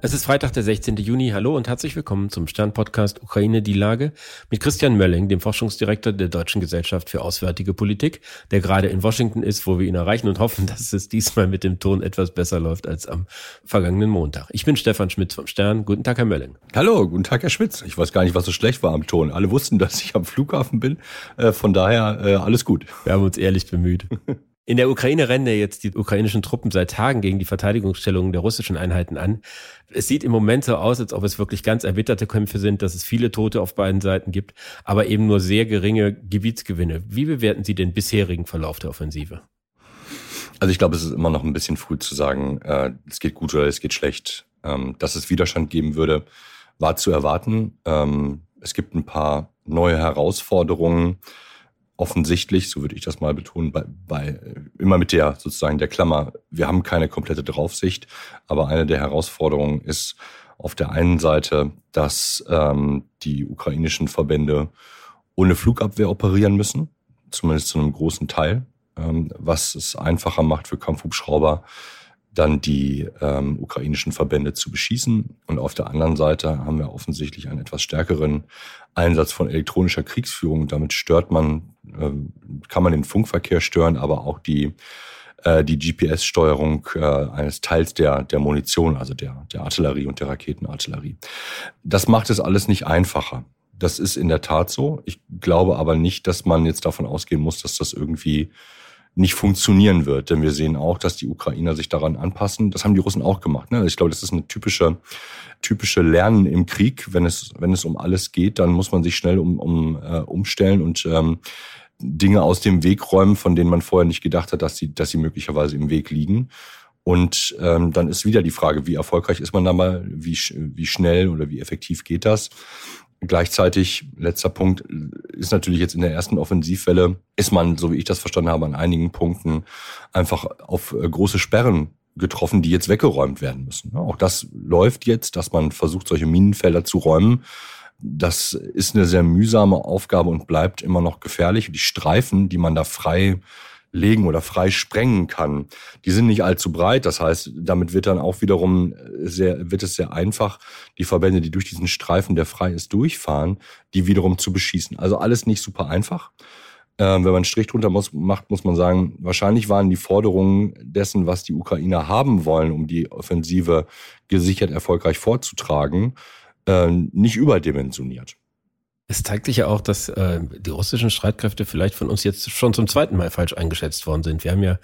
Es ist Freitag, der 16. Juni. Hallo und herzlich willkommen zum Stern-Podcast Ukraine die Lage mit Christian Mölling, dem Forschungsdirektor der Deutschen Gesellschaft für Auswärtige Politik, der gerade in Washington ist, wo wir ihn erreichen und hoffen, dass es diesmal mit dem Ton etwas besser läuft als am vergangenen Montag. Ich bin Stefan Schmitz vom Stern. Guten Tag, Herr Mölling. Hallo, guten Tag, Herr Schmitz. Ich weiß gar nicht, was so schlecht war am Ton. Alle wussten, dass ich am Flughafen bin. Äh, von daher äh, alles gut. Wir haben uns ehrlich bemüht. In der Ukraine rennen ja jetzt die ukrainischen Truppen seit Tagen gegen die Verteidigungsstellungen der russischen Einheiten an. Es sieht im Moment so aus, als ob es wirklich ganz erbitterte Kämpfe sind, dass es viele Tote auf beiden Seiten gibt, aber eben nur sehr geringe Gebietsgewinne. Wie bewerten Sie den bisherigen Verlauf der Offensive? Also ich glaube, es ist immer noch ein bisschen früh zu sagen, äh, es geht gut oder es geht schlecht. Ähm, dass es Widerstand geben würde, war zu erwarten. Ähm, es gibt ein paar neue Herausforderungen offensichtlich, so würde ich das mal betonen, bei, bei immer mit der sozusagen der Klammer, wir haben keine komplette Draufsicht, aber eine der Herausforderungen ist auf der einen Seite, dass ähm, die ukrainischen Verbände ohne Flugabwehr operieren müssen, zumindest zu einem großen Teil, ähm, was es einfacher macht für Kampfhubschrauber, dann die ähm, ukrainischen Verbände zu beschießen. Und auf der anderen Seite haben wir offensichtlich einen etwas stärkeren Einsatz von elektronischer Kriegsführung. Damit stört man, äh, kann man den Funkverkehr stören, aber auch die, äh, die GPS-Steuerung äh, eines Teils der, der Munition, also der, der Artillerie und der Raketenartillerie. Das macht es alles nicht einfacher. Das ist in der Tat so. Ich glaube aber nicht, dass man jetzt davon ausgehen muss, dass das irgendwie nicht funktionieren wird. Denn wir sehen auch, dass die Ukrainer sich daran anpassen. Das haben die Russen auch gemacht. Ne? Ich glaube, das ist eine typische, typische Lernen im Krieg. Wenn es, wenn es um alles geht, dann muss man sich schnell um, um, äh, umstellen und ähm, Dinge aus dem Weg räumen, von denen man vorher nicht gedacht hat, dass sie, dass sie möglicherweise im Weg liegen. Und ähm, dann ist wieder die Frage, wie erfolgreich ist man da mal, wie, wie schnell oder wie effektiv geht das? Gleichzeitig, letzter Punkt, ist natürlich jetzt in der ersten Offensivwelle, ist man, so wie ich das verstanden habe, an einigen Punkten einfach auf äh, große Sperren getroffen, die jetzt weggeräumt werden müssen. Auch das läuft jetzt, dass man versucht, solche Minenfelder zu räumen. Das ist eine sehr mühsame Aufgabe und bleibt immer noch gefährlich. Die Streifen, die man da frei legen oder frei sprengen kann. Die sind nicht allzu breit. Das heißt, damit wird dann auch wiederum sehr, wird es sehr einfach, die Verbände, die durch diesen Streifen, der frei ist, durchfahren, die wiederum zu beschießen. Also alles nicht super einfach. Ähm, wenn man einen Strich drunter muss, macht, muss man sagen, wahrscheinlich waren die Forderungen dessen, was die Ukrainer haben wollen, um die Offensive gesichert erfolgreich vorzutragen, äh, nicht überdimensioniert. Es zeigt sich ja auch, dass äh, die russischen Streitkräfte vielleicht von uns jetzt schon zum zweiten Mal falsch eingeschätzt worden sind. Wir haben ja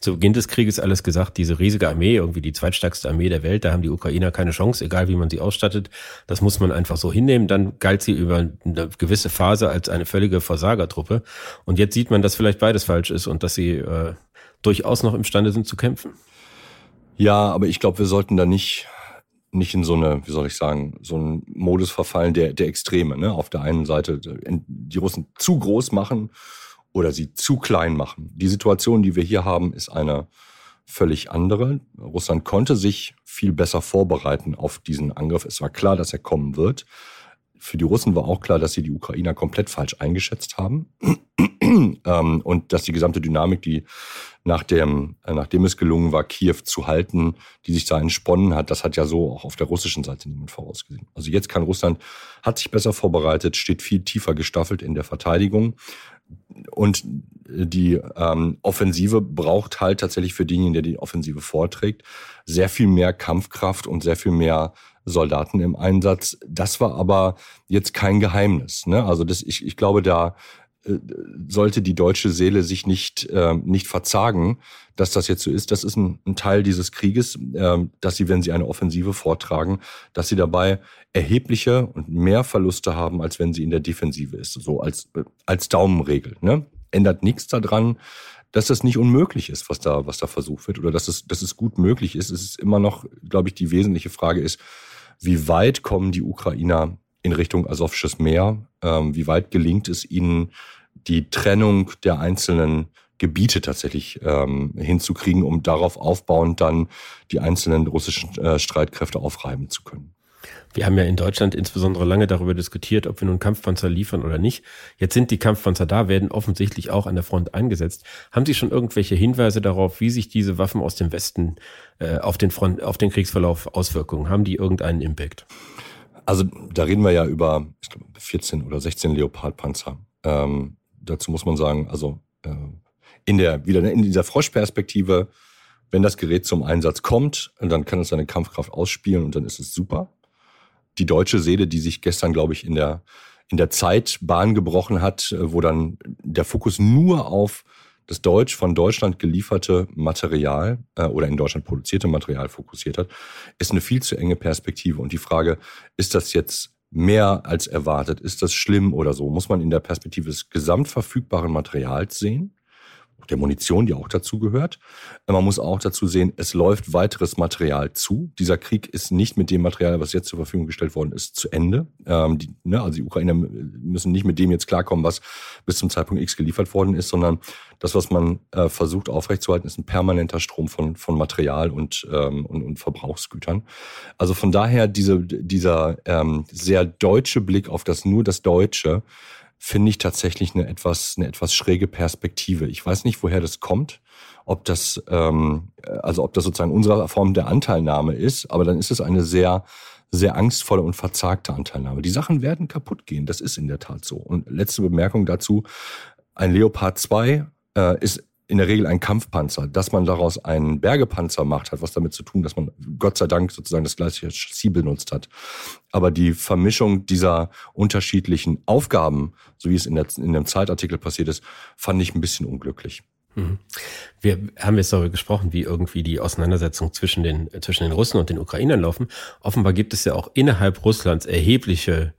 zu Beginn des Krieges alles gesagt, diese riesige Armee, irgendwie die zweitstärkste Armee der Welt, da haben die Ukrainer keine Chance, egal wie man sie ausstattet. Das muss man einfach so hinnehmen. Dann galt sie über eine gewisse Phase als eine völlige Versagertruppe. Und jetzt sieht man, dass vielleicht beides falsch ist und dass sie äh, durchaus noch imstande sind zu kämpfen. Ja, aber ich glaube, wir sollten da nicht nicht in so eine, wie soll ich sagen, so einen Modus verfallen der, der Extreme. Ne? Auf der einen Seite die Russen zu groß machen oder sie zu klein machen. Die Situation, die wir hier haben, ist eine völlig andere. Russland konnte sich viel besser vorbereiten auf diesen Angriff. Es war klar, dass er kommen wird. Für die Russen war auch klar, dass sie die Ukrainer komplett falsch eingeschätzt haben ähm, und dass die gesamte Dynamik, die nach dem, äh, nachdem es gelungen war, Kiew zu halten, die sich da entsponnen hat, das hat ja so auch auf der russischen Seite niemand vorausgesehen. Also jetzt kann Russland, hat sich besser vorbereitet, steht viel tiefer gestaffelt in der Verteidigung. Und die ähm, Offensive braucht halt tatsächlich für denjenigen, der die Offensive vorträgt, sehr viel mehr Kampfkraft und sehr viel mehr Soldaten im Einsatz. Das war aber jetzt kein Geheimnis. Ne? Also das, ich, ich glaube, da sollte die deutsche Seele sich nicht, äh, nicht verzagen, dass das jetzt so ist. Das ist ein, ein Teil dieses Krieges, äh, dass sie, wenn sie eine Offensive vortragen, dass sie dabei erhebliche und mehr Verluste haben, als wenn sie in der Defensive ist. So als, als Daumenregel. Ne? Ändert nichts daran, dass das nicht unmöglich ist, was da, was da versucht wird, oder dass es, dass es gut möglich ist. Es ist immer noch, glaube ich, die wesentliche Frage ist, wie weit kommen die Ukrainer in Richtung Asowsches Meer. Ähm, wie weit gelingt es ihnen, die Trennung der einzelnen Gebiete tatsächlich ähm, hinzukriegen, um darauf aufbauend dann die einzelnen russischen äh, Streitkräfte aufreiben zu können? Wir haben ja in Deutschland insbesondere lange darüber diskutiert, ob wir nun Kampfpanzer liefern oder nicht. Jetzt sind die Kampfpanzer da, werden offensichtlich auch an der Front eingesetzt. Haben Sie schon irgendwelche Hinweise darauf, wie sich diese Waffen aus dem Westen äh, auf den Front, auf den Kriegsverlauf Auswirkungen? Haben die irgendeinen Impact? Also da reden wir ja über ich glaube, 14 oder 16 Leopardpanzer. Ähm, dazu muss man sagen, also äh, in der wieder in dieser Froschperspektive, wenn das Gerät zum Einsatz kommt, dann kann es seine Kampfkraft ausspielen und dann ist es super die deutsche Seele, die sich gestern, glaube ich, in der, in der Zeit Bahn gebrochen hat, äh, wo dann der Fokus nur auf das Deutsch von Deutschland gelieferte Material äh, oder in Deutschland produzierte Material fokussiert hat, ist eine viel zu enge Perspektive. Und die Frage, ist das jetzt mehr als erwartet? Ist das schlimm oder so? Muss man in der Perspektive des gesamtverfügbaren Materials sehen? Der Munition, die auch dazu gehört. Man muss auch dazu sehen, es läuft weiteres Material zu. Dieser Krieg ist nicht mit dem Material, was jetzt zur Verfügung gestellt worden ist, zu Ende. Ähm, die, ne, also die Ukrainer müssen nicht mit dem jetzt klarkommen, was bis zum Zeitpunkt X geliefert worden ist, sondern das, was man äh, versucht aufrechtzuerhalten, ist ein permanenter Strom von, von Material und, ähm, und, und Verbrauchsgütern. Also von daher diese, dieser ähm, sehr deutsche Blick auf das nur das Deutsche, finde ich tatsächlich eine etwas, eine etwas schräge Perspektive. Ich weiß nicht, woher das kommt, ob das, ähm, also ob das sozusagen unsere Form der Anteilnahme ist, aber dann ist es eine sehr, sehr angstvolle und verzagte Anteilnahme. Die Sachen werden kaputt gehen, das ist in der Tat so. Und letzte Bemerkung dazu, ein Leopard 2 äh, ist in der Regel ein Kampfpanzer. Dass man daraus einen Bergepanzer macht, hat was damit zu tun, dass man Gott sei Dank sozusagen das gleiche Chassis benutzt hat. Aber die Vermischung dieser unterschiedlichen Aufgaben, so wie es in, der, in dem Zeitartikel passiert ist, fand ich ein bisschen unglücklich. Mhm. Wir haben jetzt darüber gesprochen, wie irgendwie die Auseinandersetzung zwischen den, zwischen den Russen und den Ukrainern laufen. Offenbar gibt es ja auch innerhalb Russlands erhebliche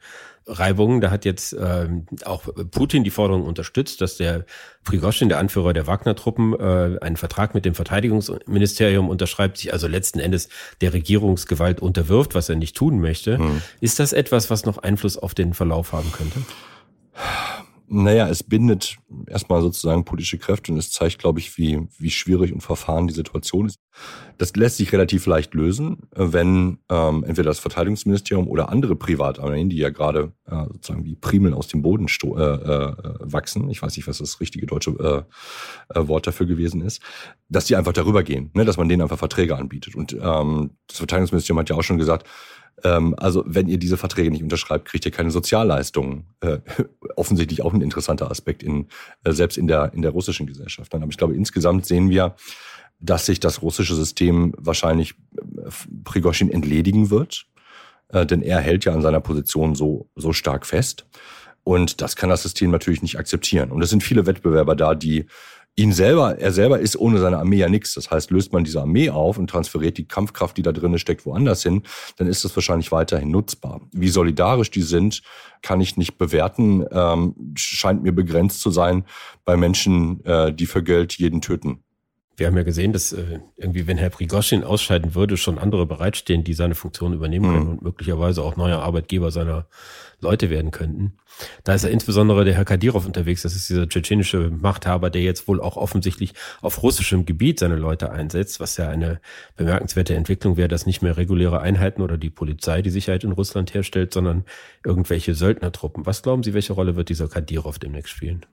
Reibungen. Da hat jetzt ähm, auch Putin die Forderung unterstützt, dass der Prigozhin, der Anführer der Wagner-Truppen, äh, einen Vertrag mit dem Verteidigungsministerium unterschreibt, sich also letzten Endes der Regierungsgewalt unterwirft, was er nicht tun möchte. Hm. Ist das etwas, was noch Einfluss auf den Verlauf haben könnte? Naja, es bindet erstmal sozusagen politische Kräfte und es zeigt, glaube ich, wie, wie schwierig und verfahren die Situation ist. Das lässt sich relativ leicht lösen, wenn ähm, entweder das Verteidigungsministerium oder andere Privatarmeen, die ja gerade äh, sozusagen wie Primeln aus dem Boden äh, äh, wachsen, ich weiß nicht, was das richtige deutsche äh, äh, Wort dafür gewesen ist, dass die einfach darüber gehen, ne, dass man denen einfach Verträge anbietet. Und ähm, das Verteidigungsministerium hat ja auch schon gesagt, ähm, also wenn ihr diese Verträge nicht unterschreibt, kriegt ihr keine Sozialleistungen. Äh, offensichtlich auch ein interessanter Aspekt in, äh, selbst in der, in der russischen Gesellschaft. Aber ich glaube, insgesamt sehen wir, dass sich das russische System wahrscheinlich äh, Prigoshin entledigen wird. Äh, denn er hält ja an seiner Position so, so stark fest. Und das kann das System natürlich nicht akzeptieren. Und es sind viele Wettbewerber da, die ihn selber, er selber ist ohne seine Armee ja nichts. Das heißt, löst man diese Armee auf und transferiert die Kampfkraft, die da drin steckt, woanders hin, dann ist das wahrscheinlich weiterhin nutzbar. Wie solidarisch die sind, kann ich nicht bewerten. Ähm, scheint mir begrenzt zu sein bei Menschen, äh, die für Geld jeden töten. Wir haben ja gesehen, dass äh, irgendwie, wenn Herr Prigoschin ausscheiden würde, schon andere bereitstehen, die seine Funktion übernehmen mhm. können und möglicherweise auch neuer Arbeitgeber seiner Leute werden könnten. Da ist ja insbesondere der Herr Kadirov unterwegs. Das ist dieser tschetschenische Machthaber, der jetzt wohl auch offensichtlich auf russischem Gebiet seine Leute einsetzt, was ja eine bemerkenswerte Entwicklung wäre, dass nicht mehr reguläre Einheiten oder die Polizei die Sicherheit in Russland herstellt, sondern irgendwelche Söldnertruppen. Was glauben Sie, welche Rolle wird dieser Kadirov demnächst spielen?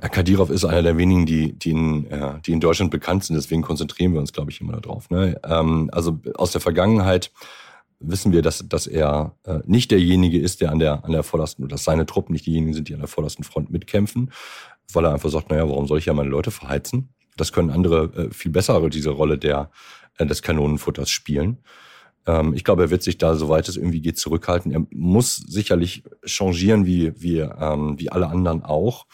Kadirov ist einer der wenigen, die, die, in, ja, die in Deutschland bekannt sind. Deswegen konzentrieren wir uns, glaube ich, immer darauf. Ne? Ähm, also aus der Vergangenheit wissen wir, dass, dass er äh, nicht derjenige ist, der an der, an der vordersten, dass seine Truppen nicht diejenigen sind, die an der vordersten Front mitkämpfen, weil er einfach sagt, naja, warum soll ich ja meine Leute verheizen? Das können andere äh, viel bessere diese Rolle der, äh, des Kanonenfutters spielen. Ähm, ich glaube, er wird sich da, soweit es irgendwie geht, zurückhalten. Er muss sicherlich changieren, wie, wie, ähm, wie alle anderen auch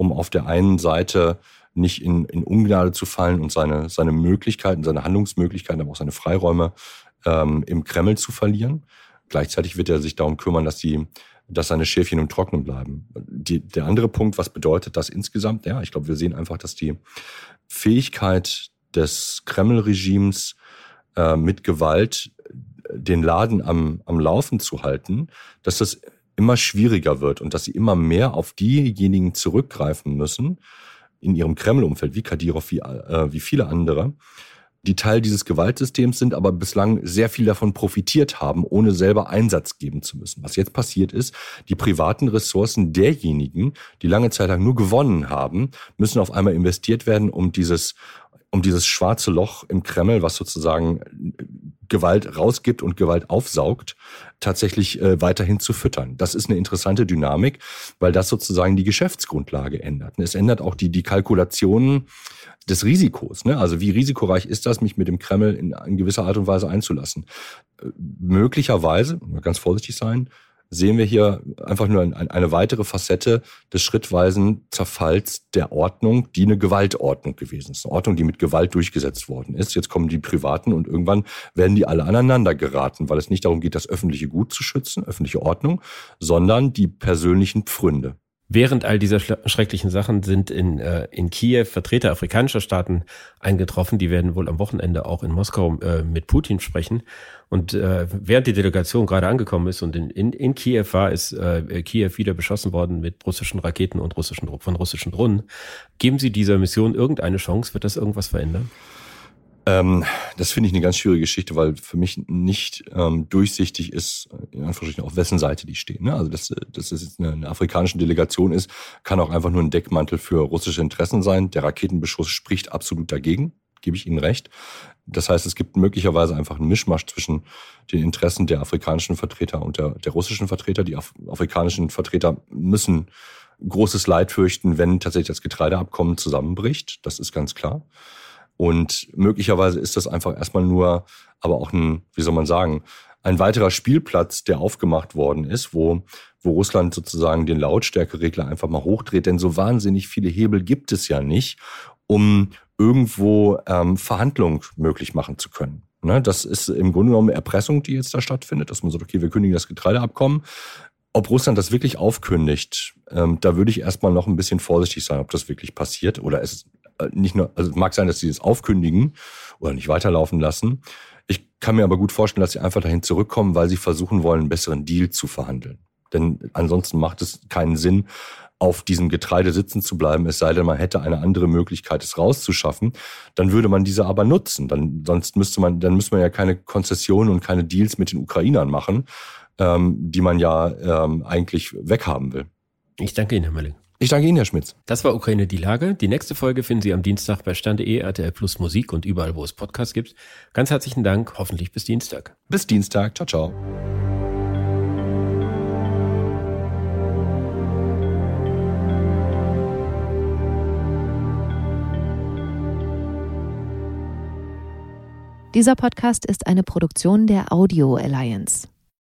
um auf der einen Seite nicht in, in Ungnade zu fallen und seine, seine Möglichkeiten, seine Handlungsmöglichkeiten, aber auch seine Freiräume ähm, im Kreml zu verlieren. Gleichzeitig wird er sich darum kümmern, dass die dass seine Schäfchen im Trocknen bleiben. Die, der andere Punkt, was bedeutet das insgesamt? Ja, ich glaube, wir sehen einfach, dass die Fähigkeit des Kreml-Regimes äh, mit Gewalt den Laden am, am Laufen zu halten, dass das immer schwieriger wird und dass sie immer mehr auf diejenigen zurückgreifen müssen in ihrem Kreml-Umfeld, wie Kadyrov, wie, äh, wie viele andere, die Teil dieses Gewaltsystems sind, aber bislang sehr viel davon profitiert haben, ohne selber Einsatz geben zu müssen. Was jetzt passiert ist, die privaten Ressourcen derjenigen, die lange Zeit lang nur gewonnen haben, müssen auf einmal investiert werden, um dieses um dieses schwarze Loch im Kreml, was sozusagen Gewalt rausgibt und Gewalt aufsaugt, tatsächlich äh, weiterhin zu füttern. Das ist eine interessante Dynamik, weil das sozusagen die Geschäftsgrundlage ändert. Es ändert auch die, die Kalkulationen des Risikos. Ne? Also wie risikoreich ist das, mich mit dem Kreml in, in gewisser Art und Weise einzulassen? Äh, möglicherweise, ganz vorsichtig sein, sehen wir hier einfach nur eine weitere Facette des schrittweisen Zerfalls der Ordnung, die eine Gewaltordnung gewesen ist. Eine Ordnung, die mit Gewalt durchgesetzt worden ist. Jetzt kommen die Privaten und irgendwann werden die alle aneinander geraten, weil es nicht darum geht, das öffentliche Gut zu schützen, öffentliche Ordnung, sondern die persönlichen Pfründe. Während all dieser schrecklichen Sachen sind in, äh, in Kiew Vertreter afrikanischer Staaten eingetroffen. Die werden wohl am Wochenende auch in Moskau äh, mit Putin sprechen. Und äh, während die Delegation gerade angekommen ist und in, in, in Kiew war, ist äh, Kiew wieder beschossen worden mit russischen Raketen und russischen von russischen Drohnen. Geben Sie dieser Mission irgendeine Chance? Wird das irgendwas verändern? Ähm, das finde ich eine ganz schwierige Geschichte, weil für mich nicht ähm, durchsichtig ist, in Anführungsstrichen, auf wessen Seite die stehen. Ne? Also, dass, dass das jetzt eine, eine afrikanische Delegation ist, kann auch einfach nur ein Deckmantel für russische Interessen sein. Der Raketenbeschuss spricht absolut dagegen, gebe ich Ihnen recht. Das heißt, es gibt möglicherweise einfach einen Mischmasch zwischen den Interessen der afrikanischen Vertreter und der, der russischen Vertreter. Die Af afrikanischen Vertreter müssen großes Leid fürchten, wenn tatsächlich das Getreideabkommen zusammenbricht. Das ist ganz klar. Und möglicherweise ist das einfach erstmal nur, aber auch ein, wie soll man sagen, ein weiterer Spielplatz, der aufgemacht worden ist, wo, wo Russland sozusagen den Lautstärkeregler einfach mal hochdreht. Denn so wahnsinnig viele Hebel gibt es ja nicht, um irgendwo ähm, Verhandlungen möglich machen zu können. Ne, das ist im Grunde genommen Erpressung, die jetzt da stattfindet, dass man sagt, okay, wir kündigen das Getreideabkommen. Ob Russland das wirklich aufkündigt, ähm, da würde ich erstmal noch ein bisschen vorsichtig sein, ob das wirklich passiert oder es nicht nur, also es mag sein, dass sie das aufkündigen oder nicht weiterlaufen lassen. Ich kann mir aber gut vorstellen, dass sie einfach dahin zurückkommen, weil sie versuchen wollen, einen besseren Deal zu verhandeln. Denn ansonsten macht es keinen Sinn, auf diesem Getreide sitzen zu bleiben, es sei denn, man hätte eine andere Möglichkeit, es rauszuschaffen, dann würde man diese aber nutzen. Dann, sonst müsste man, dann müsste man ja keine Konzessionen und keine Deals mit den Ukrainern machen, ähm, die man ja ähm, eigentlich weghaben will. Ich danke Ihnen, Herr Mölling. Ich danke Ihnen, Herr Schmitz. Das war Ukraine die Lage. Die nächste Folge finden Sie am Dienstag bei Stande.de, RTL Plus Musik und überall, wo es Podcasts gibt. Ganz herzlichen Dank. Hoffentlich bis Dienstag. Bis Dienstag. Ciao, ciao. Dieser Podcast ist eine Produktion der Audio Alliance.